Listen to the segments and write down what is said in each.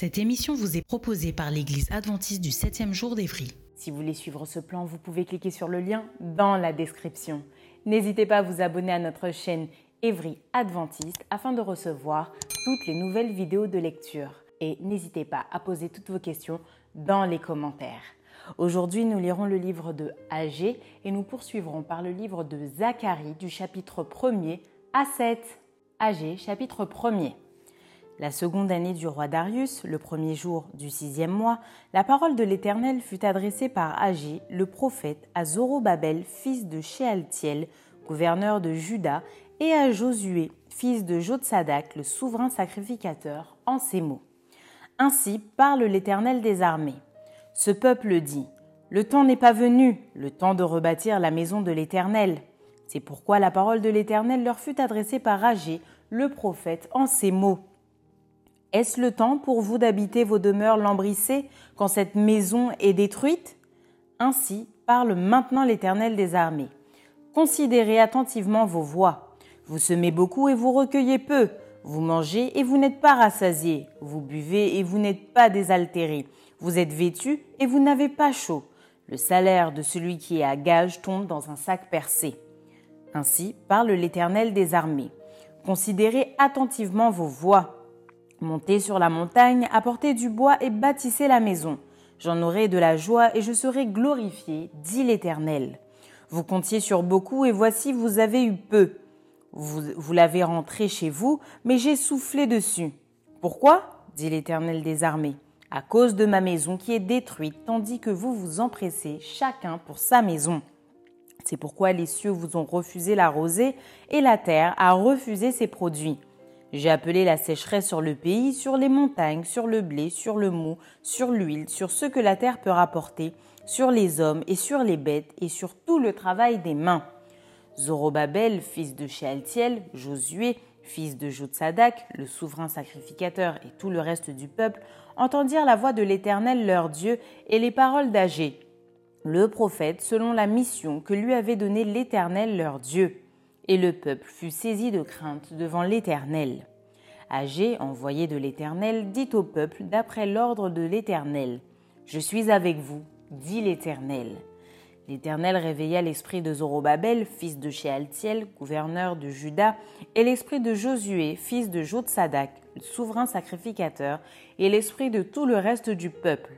Cette émission vous est proposée par l'Église adventiste du 7e jour d'Évry. Si vous voulez suivre ce plan, vous pouvez cliquer sur le lien dans la description. N'hésitez pas à vous abonner à notre chaîne Évry Adventiste afin de recevoir toutes les nouvelles vidéos de lecture. Et n'hésitez pas à poser toutes vos questions dans les commentaires. Aujourd'hui, nous lirons le livre de Agé et nous poursuivrons par le livre de Zacharie du chapitre 1er à 7. Agé, chapitre 1er. La seconde année du roi Darius, le premier jour du sixième mois, la parole de l'Éternel fut adressée par Agé, le prophète, à Zorobabel, fils de Shealtiel, gouverneur de Juda, et à Josué, fils de Jotsadak, le souverain sacrificateur, en ces mots. Ainsi parle l'Éternel des armées. Ce peuple dit Le temps n'est pas venu, le temps de rebâtir la maison de l'Éternel. C'est pourquoi la parole de l'Éternel leur fut adressée par Agé, le prophète, en ces mots. Est-ce le temps pour vous d'habiter vos demeures lambrissées quand cette maison est détruite? Ainsi parle maintenant l'Éternel des armées. Considérez attentivement vos voies. Vous semez beaucoup et vous recueillez peu. Vous mangez et vous n'êtes pas rassasiés. Vous buvez et vous n'êtes pas désaltérés. Vous êtes vêtus et vous n'avez pas chaud. Le salaire de celui qui est à gage tombe dans un sac percé. Ainsi parle l'Éternel des armées. Considérez attentivement vos voies. Montez sur la montagne, apportez du bois et bâtissez la maison. J'en aurai de la joie et je serai glorifié, dit l'Éternel. Vous comptiez sur beaucoup et voici vous avez eu peu. Vous, vous l'avez rentré chez vous, mais j'ai soufflé dessus. Pourquoi? dit l'Éternel des armées. À cause de ma maison qui est détruite, tandis que vous vous empressez chacun pour sa maison. C'est pourquoi les cieux vous ont refusé la rosée et la terre a refusé ses produits. J'ai appelé la sécheresse sur le pays, sur les montagnes, sur le blé, sur le mou, sur l'huile, sur ce que la terre peut rapporter, sur les hommes et sur les bêtes et sur tout le travail des mains. Zorobabel, fils de Shealtiel, Josué, fils de Jotsadak, le souverain sacrificateur et tout le reste du peuple entendirent la voix de l'Éternel leur Dieu et les paroles d'Agé, le prophète, selon la mission que lui avait donnée l'Éternel leur Dieu. Et le peuple fut saisi de crainte devant l'Éternel. Agé, envoyé de l'Éternel, dit au peuple d'après l'ordre de l'Éternel Je suis avec vous, dit l'Éternel. L'Éternel réveilla l'esprit de Zorobabel, fils de Shealtiel, gouverneur de Juda, et l'esprit de Josué, fils de Jotsadak, souverain sacrificateur, et l'esprit de tout le reste du peuple.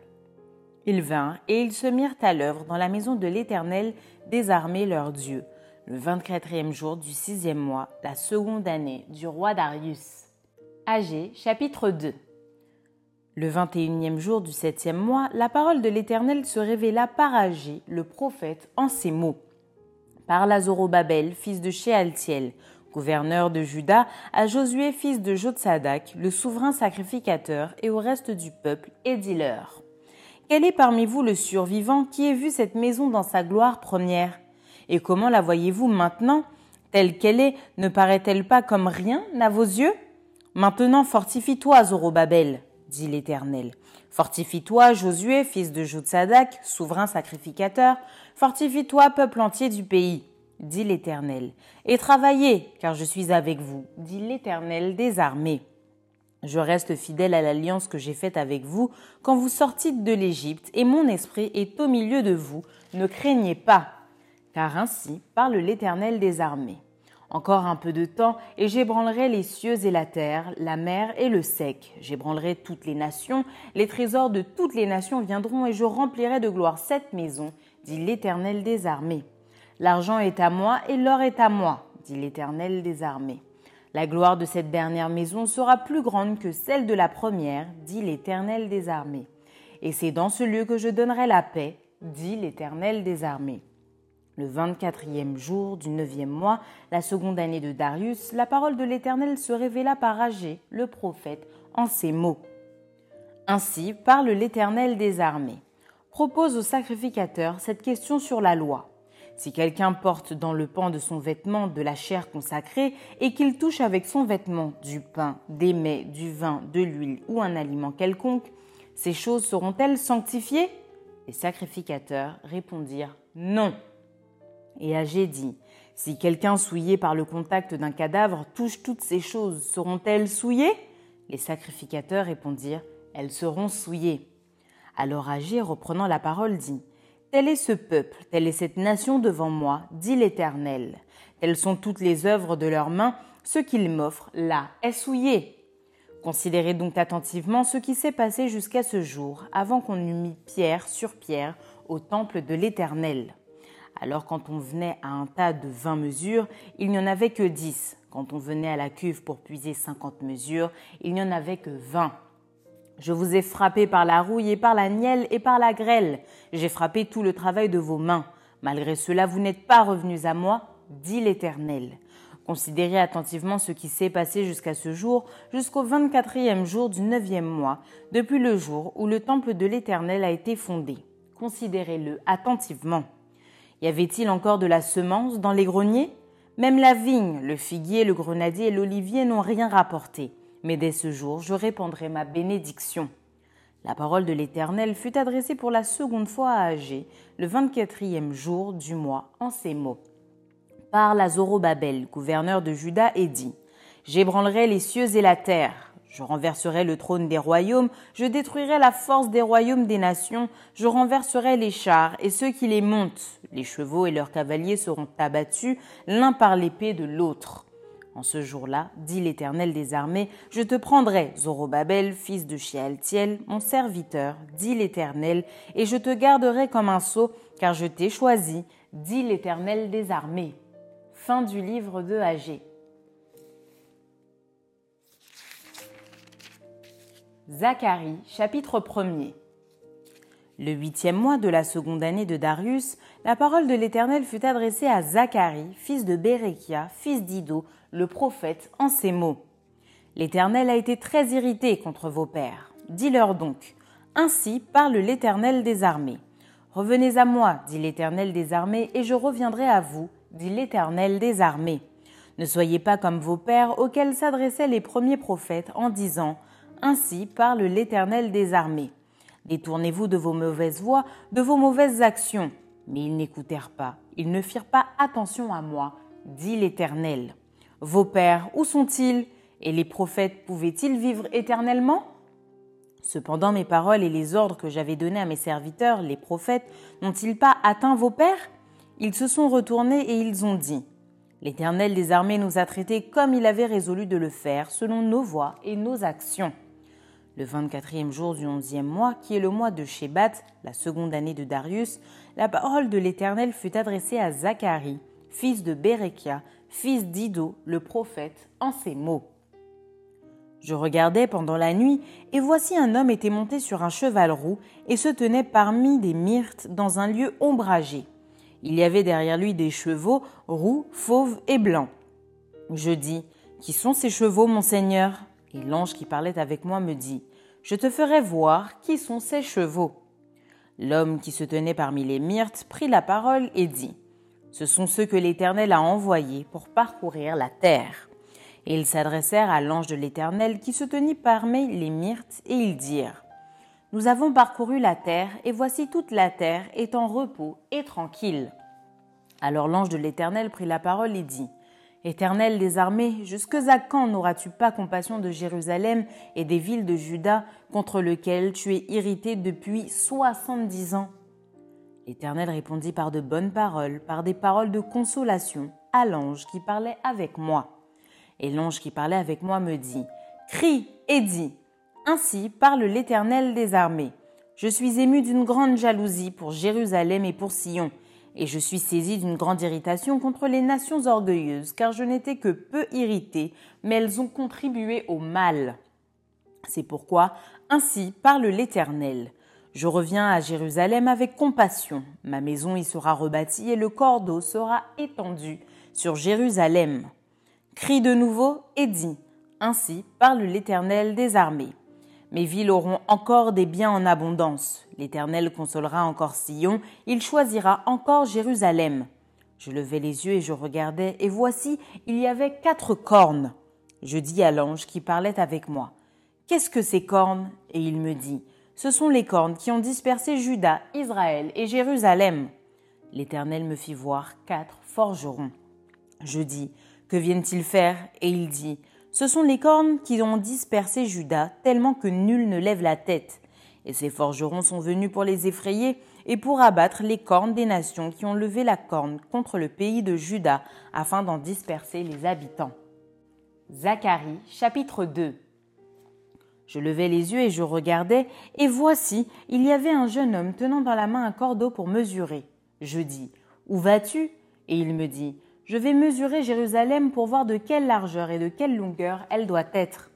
Ils vinrent et ils se mirent à l'œuvre dans la maison de l'Éternel, des armées leur Dieu, le 24e jour du sixième mois, la seconde année du roi Darius. Agé, chapitre 2 Le 21e jour du septième mois, la parole de l'Éternel se révéla par Agé, le prophète, en ces mots. Parle Zorobabel, fils de Shealtiel, gouverneur de Juda, à Josué, fils de Jotsadak, le souverain sacrificateur, et au reste du peuple, et dis-leur. Quel est parmi vous le survivant qui ait vu cette maison dans sa gloire première? Et comment la voyez-vous maintenant Telle qu'elle est, ne paraît-elle pas comme rien à vos yeux? Maintenant fortifie-toi, Zorobabel, dit l'Éternel. Fortifie-toi, Josué, fils de Jotsadak, souverain sacrificateur. Fortifie-toi, peuple entier du pays, dit l'Éternel. Et travaillez, car je suis avec vous, dit l'Éternel des armées. Je reste fidèle à l'alliance que j'ai faite avec vous quand vous sortîtes de l'Égypte, et mon esprit est au milieu de vous. Ne craignez pas car ainsi parle l'Éternel des armées. Encore un peu de temps, et j'ébranlerai les cieux et la terre, la mer et le sec. J'ébranlerai toutes les nations, les trésors de toutes les nations viendront, et je remplirai de gloire cette maison, dit l'Éternel des armées. L'argent est à moi, et l'or est à moi, dit l'Éternel des armées. La gloire de cette dernière maison sera plus grande que celle de la première, dit l'Éternel des armées. Et c'est dans ce lieu que je donnerai la paix, dit l'Éternel des armées. Le vingt-quatrième jour du neuvième mois, la seconde année de Darius, la parole de l'Éternel se révéla par Agé, le prophète, en ces mots. Ainsi parle l'Éternel des armées. Propose au sacrificateur cette question sur la loi. Si quelqu'un porte dans le pan de son vêtement de la chair consacrée et qu'il touche avec son vêtement du pain, des mets, du vin, de l'huile ou un aliment quelconque, ces choses seront-elles sanctifiées? Les sacrificateurs répondirent non. Et Agé dit Si quelqu'un souillé par le contact d'un cadavre touche toutes ces choses, seront-elles souillées? Les sacrificateurs répondirent Elles seront souillées. Alors Agé, reprenant la parole, dit Tel est ce peuple, telle est cette nation devant moi, dit l'Éternel. Telles sont toutes les œuvres de leurs mains, ce qu'ils m'offrent, là, est souillé. Considérez donc attentivement ce qui s'est passé jusqu'à ce jour, avant qu'on eût mis pierre sur pierre au temple de l'Éternel. Alors quand on venait à un tas de 20 mesures, il n'y en avait que 10. Quand on venait à la cuve pour puiser 50 mesures, il n'y en avait que 20. Je vous ai frappé par la rouille et par la nielle et par la grêle. J'ai frappé tout le travail de vos mains. Malgré cela, vous n'êtes pas revenus à moi, dit l'Éternel. Considérez attentivement ce qui s'est passé jusqu'à ce jour, jusqu'au 24e jour du neuvième mois, depuis le jour où le temple de l'Éternel a été fondé. Considérez-le attentivement. Y avait-il encore de la semence dans les greniers? Même la vigne, le figuier, le grenadier et l'olivier n'ont rien rapporté. Mais dès ce jour, je répandrai ma bénédiction. La parole de l'Éternel fut adressée pour la seconde fois à Agé, le 24e jour du mois, en ces mots. Parle à Zorobabel, gouverneur de Juda, et dit J'ébranlerai les cieux et la terre. Je renverserai le trône des royaumes, je détruirai la force des royaumes des nations, je renverserai les chars et ceux qui les montent. Les chevaux et leurs cavaliers seront abattus l'un par l'épée de l'autre. En ce jour-là, dit l'Éternel des armées, je te prendrai, Zorobabel, fils de Shealtiel, mon serviteur, dit l'Éternel, et je te garderai comme un sceau, car je t'ai choisi, dit l'Éternel des armées. Fin du livre de. Zacharie, chapitre 1er. Le huitième mois de la seconde année de Darius, la parole de l'Éternel fut adressée à Zacharie, fils de Bérekia, fils d'Ido, le prophète, en ces mots. L'Éternel a été très irrité contre vos pères. Dis-leur donc, ainsi parle l'Éternel des armées. Revenez à moi, dit l'Éternel des armées, et je reviendrai à vous, dit l'Éternel des armées. Ne soyez pas comme vos pères auxquels s'adressaient les premiers prophètes en disant ainsi parle l'Éternel des armées. Détournez-vous de vos mauvaises voies, de vos mauvaises actions. Mais ils n'écoutèrent pas, ils ne firent pas attention à moi, dit l'Éternel. Vos pères, où sont-ils? Et les prophètes pouvaient-ils vivre éternellement? Cependant mes paroles et les ordres que j'avais donnés à mes serviteurs, les prophètes, n'ont-ils pas atteint vos pères? Ils se sont retournés et ils ont dit L'Éternel des armées nous a traités comme il avait résolu de le faire, selon nos voies et nos actions. Le 24e jour du 11e mois, qui est le mois de Shebat, la seconde année de Darius, la parole de l'Éternel fut adressée à Zacharie, fils de Bérekia, fils d'Ido, le prophète, en ces mots. Je regardais pendant la nuit, et voici un homme était monté sur un cheval roux et se tenait parmi des myrtes dans un lieu ombragé. Il y avait derrière lui des chevaux roux, fauves et blancs. Je dis Qui sont ces chevaux, mon Seigneur? Et l'ange qui parlait avec moi me dit, Je te ferai voir qui sont ces chevaux. L'homme qui se tenait parmi les myrtes prit la parole et dit, Ce sont ceux que l'Éternel a envoyés pour parcourir la terre. Et ils s'adressèrent à l'ange de l'Éternel qui se tenait parmi les myrtes, et ils dirent, Nous avons parcouru la terre, et voici toute la terre est en repos et tranquille. Alors l'ange de l'Éternel prit la parole et dit, Éternel des armées, jusque à quand n'auras-tu pas compassion de Jérusalem et des villes de Juda contre lesquelles tu es irrité depuis soixante-dix ans? L'Éternel répondit par de bonnes paroles, par des paroles de consolation, à l'ange qui parlait avec moi. Et l'ange qui parlait avec moi me dit, Crie et dis, Ainsi parle l'Éternel des armées. Je suis ému d'une grande jalousie pour Jérusalem et pour Sion Et je suis saisi d'une grande irritation contre les nations orgueilleuses, car je n'étais que peu irrité, mais elles ont contribué au mal. C'est pourquoi, ainsi parle l'Éternel. Je reviens à Jérusalem avec compassion. Ma maison y sera rebâtie et le cordeau sera étendu sur Jérusalem. Crie de nouveau et dit Ainsi parle l'Éternel des armées. Mes villes auront encore des biens en abondance. L'Éternel consolera encore Sion, il choisira encore Jérusalem. Je levai les yeux et je regardais, et voici, il y avait quatre cornes. Je dis à l'ange qui parlait avec moi, Qu'est-ce que ces cornes? Et il me dit, Ce sont les cornes qui ont dispersé Juda, Israël et Jérusalem. L'Éternel me fit voir quatre forgerons. Je dis, Que viennent-ils faire? Et il dit, ce sont les cornes qui ont dispersé Judas, tellement que nul ne lève la tête. Et ces forgerons sont venus pour les effrayer et pour abattre les cornes des nations qui ont levé la corne contre le pays de Juda, afin d'en disperser les habitants. Zacharie chapitre 2 Je levai les yeux et je regardais, et voici, il y avait un jeune homme tenant dans la main un cordeau pour mesurer. Je dis, Où vas-tu? Et il me dit, je vais mesurer Jérusalem pour voir de quelle largeur et de quelle longueur elle doit être.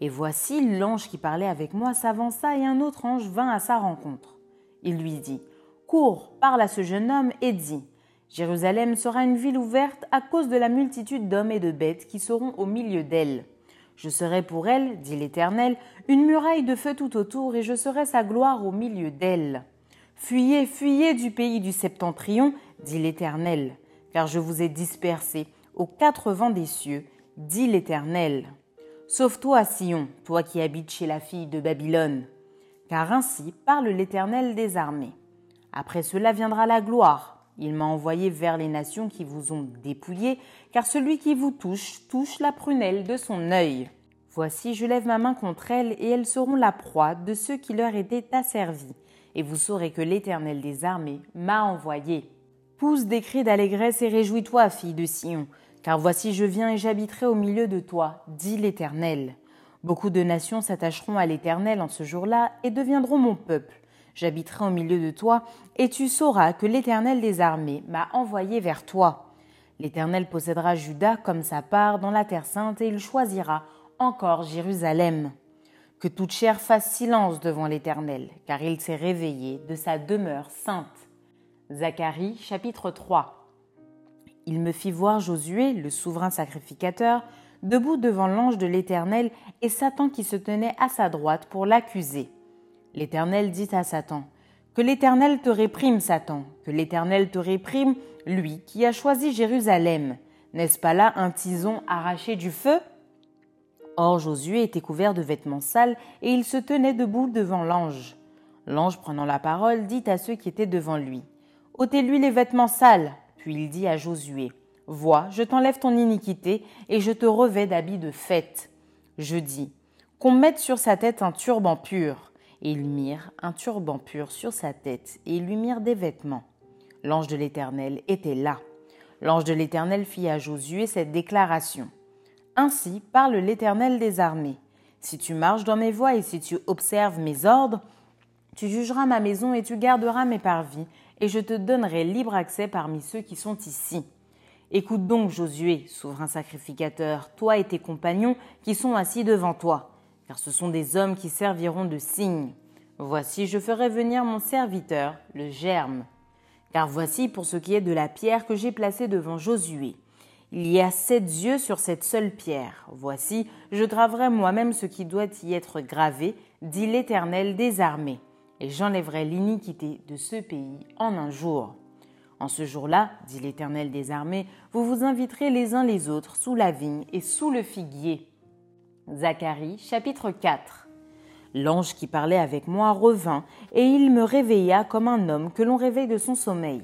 Et voici l'ange qui parlait avec moi s'avança et un autre ange vint à sa rencontre. Il lui dit, Cours, parle à ce jeune homme et dis, Jérusalem sera une ville ouverte à cause de la multitude d'hommes et de bêtes qui seront au milieu d'elle. Je serai pour elle, dit l'Éternel, une muraille de feu tout autour, et je serai sa gloire au milieu d'elle. Fuyez, fuyez du pays du septentrion, dit l'Éternel car je vous ai dispersés aux quatre vents des cieux, dit l'Éternel. Sauve-toi, Sion, toi qui habites chez la fille de Babylone. Car ainsi parle l'Éternel des armées. Après cela viendra la gloire. Il m'a envoyé vers les nations qui vous ont dépouillé, car celui qui vous touche touche la prunelle de son œil. Voici, je lève ma main contre elles, et elles seront la proie de ceux qui leur étaient asservis. Et vous saurez que l'Éternel des armées m'a envoyé. Pousse des cris d'allégresse et réjouis-toi, fille de Sion, car voici je viens et j'habiterai au milieu de toi, dit l'Éternel. Beaucoup de nations s'attacheront à l'Éternel en ce jour-là et deviendront mon peuple. J'habiterai au milieu de toi, et tu sauras que l'Éternel des armées m'a envoyé vers toi. L'Éternel possédera Juda comme sa part dans la terre sainte, et il choisira encore Jérusalem. Que toute chair fasse silence devant l'Éternel, car il s'est réveillé de sa demeure sainte. Zacharie chapitre 3 Il me fit voir Josué, le souverain sacrificateur, debout devant l'ange de l'Éternel et Satan qui se tenait à sa droite pour l'accuser. L'Éternel dit à Satan, Que l'Éternel te réprime, Satan, que l'Éternel te réprime, lui qui a choisi Jérusalem. N'est-ce pas là un tison arraché du feu? Or Josué était couvert de vêtements sales et il se tenait debout devant l'ange. L'ange prenant la parole dit à ceux qui étaient devant lui, ôtez-lui les vêtements sales. Puis il dit à Josué, Vois, je t'enlève ton iniquité, et je te revais d'habits de fête. Je dis, qu'on mette sur sa tête un turban pur. Et ils mirent un turban pur sur sa tête, et ils lui mirent des vêtements. L'ange de l'Éternel était là. L'ange de l'Éternel fit à Josué cette déclaration. Ainsi parle l'Éternel des armées. Si tu marches dans mes voies et si tu observes mes ordres, tu jugeras ma maison et tu garderas mes parvis, et je te donnerai libre accès parmi ceux qui sont ici. Écoute donc, Josué, souverain sacrificateur, toi et tes compagnons qui sont assis devant toi, car ce sont des hommes qui serviront de signe. Voici, je ferai venir mon serviteur, le germe. Car voici pour ce qui est de la pierre que j'ai placée devant Josué. Il y a sept yeux sur cette seule pierre. Voici, je graverai moi-même ce qui doit y être gravé, dit l'Éternel des armées et j'enlèverai l'iniquité de ce pays en un jour. En ce jour-là, dit l'Éternel des armées, vous vous inviterez les uns les autres sous la vigne et sous le figuier. Zacharie chapitre 4 L'ange qui parlait avec moi revint, et il me réveilla comme un homme que l'on réveille de son sommeil.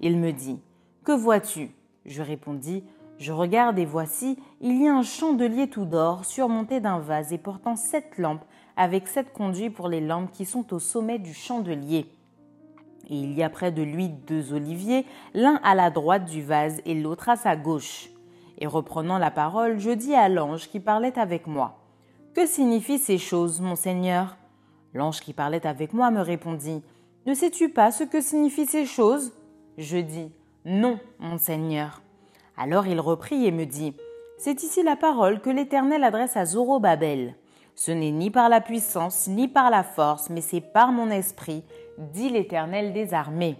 Il me dit, Que vois-tu? Je répondis, Je regarde et voici, il y a un chandelier tout d'or surmonté d'un vase et portant sept lampes avec sept conduits pour les lampes qui sont au sommet du chandelier. Et il y a près de lui deux oliviers, l'un à la droite du vase et l'autre à sa gauche. Et reprenant la parole, je dis à l'ange qui parlait avec moi, Que signifient ces choses, mon Seigneur? L'ange qui parlait avec moi me répondit, Ne sais-tu pas ce que signifient ces choses? Je dis Non, mon Seigneur. Alors il reprit et me dit C'est ici la parole que l'Éternel adresse à Zorobabel. Ce n'est ni par la puissance, ni par la force, mais c'est par mon esprit, dit l'Éternel des armées.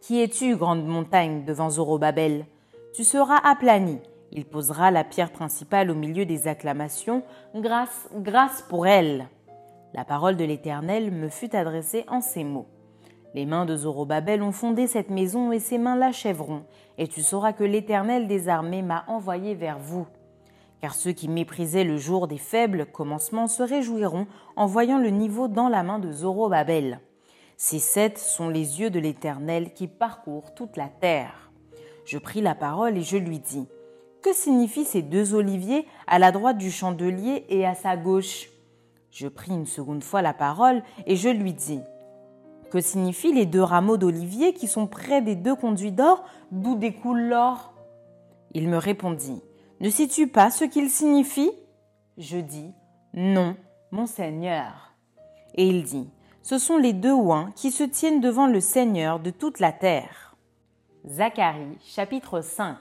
Qui es-tu, grande montagne, devant Zorobabel? Tu seras aplani. Il posera la pierre principale au milieu des acclamations. Grâce, grâce pour elle. La parole de l'Éternel me fut adressée en ces mots. Les mains de Zorobabel ont fondé cette maison et ses mains l'achèveront, et tu sauras que l'Éternel des armées m'a envoyé vers vous. Car ceux qui méprisaient le jour des faibles commencements se réjouiront en voyant le niveau dans la main de Zorobabel. Ces sept sont les yeux de l'Éternel qui parcourent toute la terre. Je pris la parole et je lui dis Que signifient ces deux oliviers à la droite du chandelier et à sa gauche? Je pris une seconde fois la parole et je lui dis Que signifient les deux rameaux d'olivier qui sont près des deux conduits d'or d'où découle l'or? Il me répondit Ne sais-tu pas ce qu'ils signifient Je dis Non, mon Seigneur. Et il dit Ce sont les deux oins qui se tiennent devant le Seigneur de toute la terre. Zacharie chapitre 5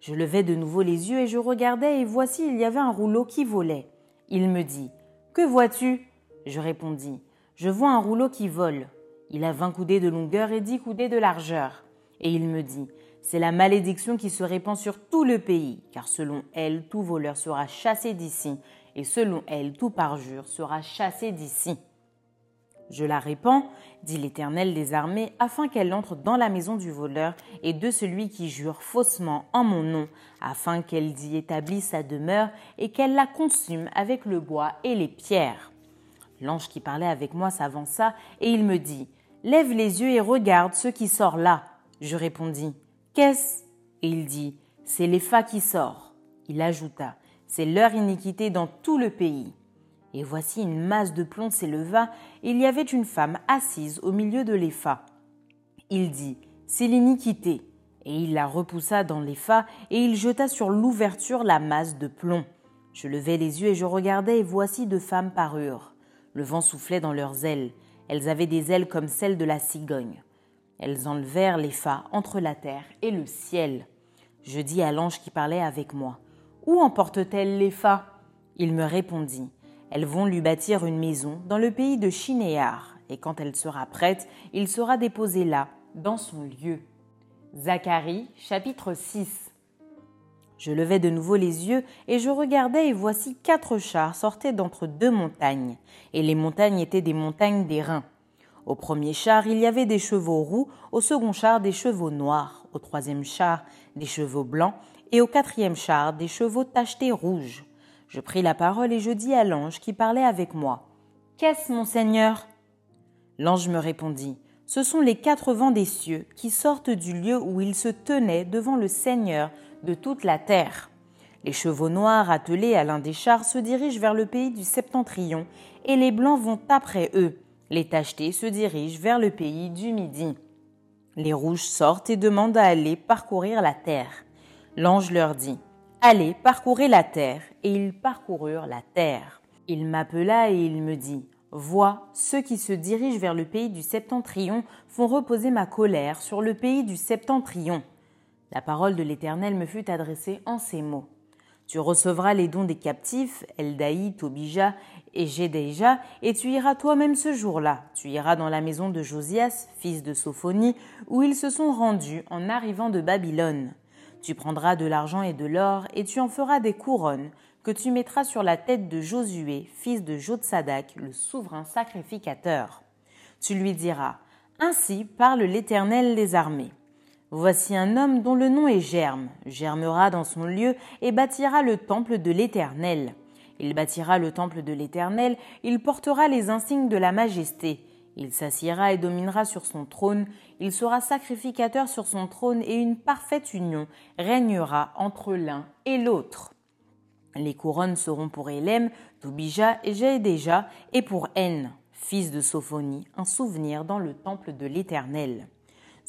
Je levai de nouveau les yeux et je regardais et voici il y avait un rouleau qui volait. Il me dit Que vois-tu? Je répondis Je vois un rouleau qui vole. Il a vingt coudées de longueur et dix coudées de largeur. Et il me dit C'est la malédiction qui se répand sur tout le pays, car selon elle, tout voleur sera chassé d'ici, et selon elle, tout parjure sera chassé d'ici. Je la répands, dit l'Éternel des armées, afin qu'elle entre dans la maison du voleur et de celui qui jure faussement en mon nom, afin qu'elle y établisse sa demeure et qu'elle la consume avec le bois et les pierres. L'ange qui parlait avec moi s'avança et il me dit Lève les yeux et regarde ce qui sort là. Je répondis Qu'est-ce? Et il dit C'est l'Epha qui sort. Il ajouta C'est leur iniquité dans tout le pays. Et voici une masse de plomb s'éleva, et il y avait une femme assise au milieu de l'Epha. Il dit C'est l'iniquité. Et il la repoussa dans l'Epha, et il jeta sur l'ouverture la masse de plomb. Je levai les yeux et je regardais, et voici deux femmes parurent. Le vent soufflait dans leurs ailes. Elles avaient des ailes comme celles de la cigogne. Elles enlevèrent l'Epha entre la terre et le ciel. Je dis à l'ange qui parlait avec moi Où emporte-t-elle l'Epha Il me répondit elles vont lui bâtir une maison dans le pays de Chinéar, et quand elle sera prête, il sera déposé là, dans son lieu. Zacharie chapitre 6 Je levai de nouveau les yeux, et je regardais, et voici quatre chars sortaient d'entre deux montagnes, et les montagnes étaient des montagnes d'airain. Au premier char, il y avait des chevaux roux, au second char, des chevaux noirs, au troisième char, des chevaux blancs, et au quatrième char, des chevaux tachetés rouges. Je pris la parole et je dis à l'ange qui parlait avec moi Qu'est-ce, mon Seigneur? L'ange me répondit Ce sont les quatre vents des cieux qui sortent du lieu où ils se tenaient devant le Seigneur de toute la terre. Les chevaux noirs attelés à l'un des chars se dirigent vers le pays du septentrion, et les blancs vont après eux. Les tachetés se dirigent vers le pays du midi. Les rouges sortent et demandent à aller parcourir la terre. L'ange leur dit Allez, parcourez la terre. Et ils parcoururent la terre. Il m'appela et il me dit, Vois, ceux qui se dirigent vers le pays du septentrion font reposer ma colère sur le pays du septentrion. La parole de l'Éternel me fut adressée en ces mots. Tu recevras les dons des captifs, Eldaï, Tobija et Jédéja, et tu iras toi-même ce jour-là. Tu iras dans la maison de Josias, fils de Sophonie, où ils se sont rendus en arrivant de Babylone. Tu prendras de l'argent et de l'or, et tu en feras des couronnes, que tu mettras sur la tête de Josué, fils de Jotsadak, le souverain sacrificateur. Tu lui diras, Ainsi parle l'Éternel des armées. Voici un homme dont le nom est Germe, germera dans son lieu et bâtira le temple de l'Éternel. Il bâtira le temple de l'Éternel, il portera les insignes de la majesté, il s'assiera et dominera sur son trône, il sera sacrificateur sur son trône et une parfaite union régnera entre l'un et l'autre. Les couronnes seront pour Hélène, Tobija et Jéhédéja et pour En, fils de Sophonie, un souvenir dans le temple de l'Éternel.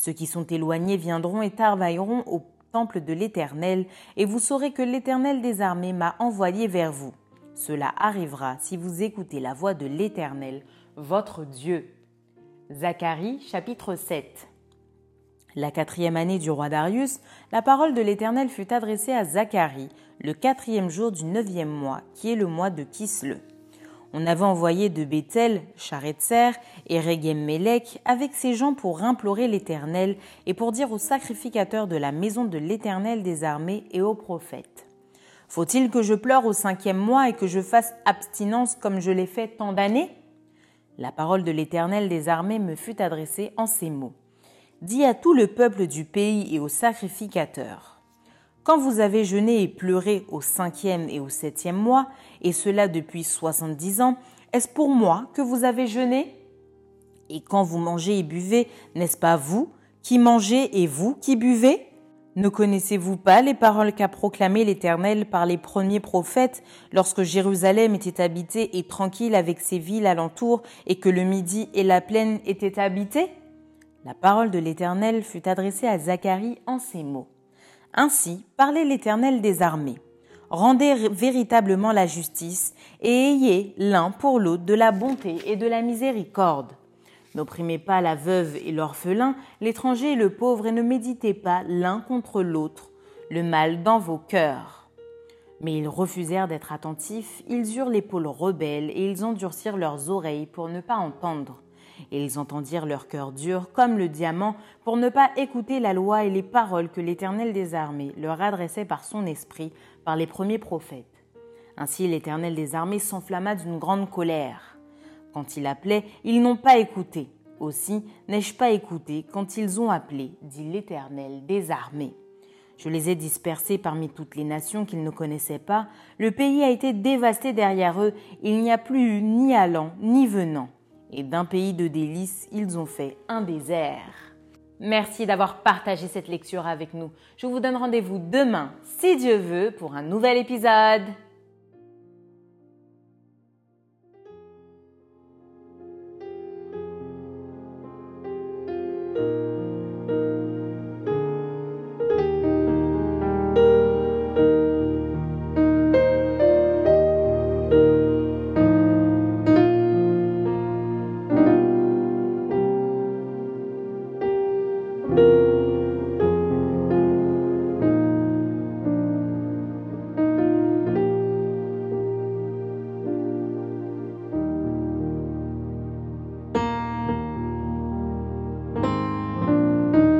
Ceux qui sont éloignés viendront et travailleront au temple de l'Éternel, et vous saurez que l'Éternel des armées m'a envoyé vers vous. Cela arrivera si vous écoutez la voix de l'Éternel, votre Dieu. Zacharie chapitre 7 La quatrième année du roi Darius, la parole de l'Éternel fut adressée à Zacharie, le quatrième jour du neuvième mois, qui est le mois de Kisle. On avait envoyé de Bethel, Charetzer et Regem-Melech avec ses gens pour implorer l'Éternel et pour dire aux sacrificateurs de la maison de l'Éternel des armées et aux prophètes. Faut-il que je pleure au cinquième mois et que je fasse abstinence comme je l'ai fait tant d'années? La parole de l'Éternel des armées me fut adressée en ces mots. Dis à tout le peuple du pays et aux sacrificateurs. Quand vous avez jeûné et pleuré au cinquième et au septième mois, et cela depuis soixante-dix ans, est-ce pour moi que vous avez jeûné? Et quand vous mangez et buvez, n'est-ce pas vous qui mangez et vous qui buvez? Ne connaissez-vous pas les paroles qu'a proclamées l'Éternel par les premiers prophètes lorsque Jérusalem était habitée et tranquille avec ses villes alentours et que le midi et la plaine étaient habités? La parole de l'Éternel fut adressée à Zacharie en ces mots. Ainsi parlait l'Éternel des armées. Rendez véritablement la justice et ayez l'un pour l'autre de la bonté et de la miséricorde N'opprimez pas la veuve et l'orphelin, l'étranger et le pauvre, et ne méditez pas l'un contre l'autre le mal dans vos cœurs. Mais ils refusèrent d'être attentifs, ils eurent l'épaule rebelle, et ils endurcirent leurs oreilles pour ne pas entendre. Et ils entendirent leur cœur dur comme le diamant pour ne pas écouter la loi et les paroles que l'Éternel des armées leur adressait par son esprit, par les premiers prophètes. Ainsi l'Éternel des armées s'enflamma d'une grande colère. Quand il appelait, ils n'ont pas écouté. Aussi n'ai-je pas écouté quand ils ont appelé, dit l'Éternel des armées. Je les ai dispersés parmi toutes les nations qu'ils ne connaissaient pas. Le pays a été dévasté derrière eux. Il n'y a plus ni allant ni venant. Et d'un pays de délices, ils ont fait un désert. Merci d'avoir partagé cette lecture avec nous. Je vous donne rendez-vous demain, si Dieu veut, pour un nouvel épisode.